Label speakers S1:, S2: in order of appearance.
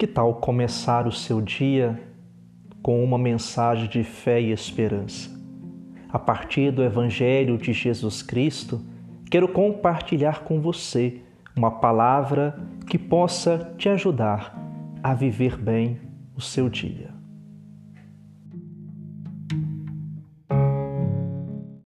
S1: Que tal começar o seu dia com uma mensagem de fé e esperança? A partir do Evangelho de Jesus Cristo, quero compartilhar com você uma palavra que possa te ajudar a viver bem o seu dia.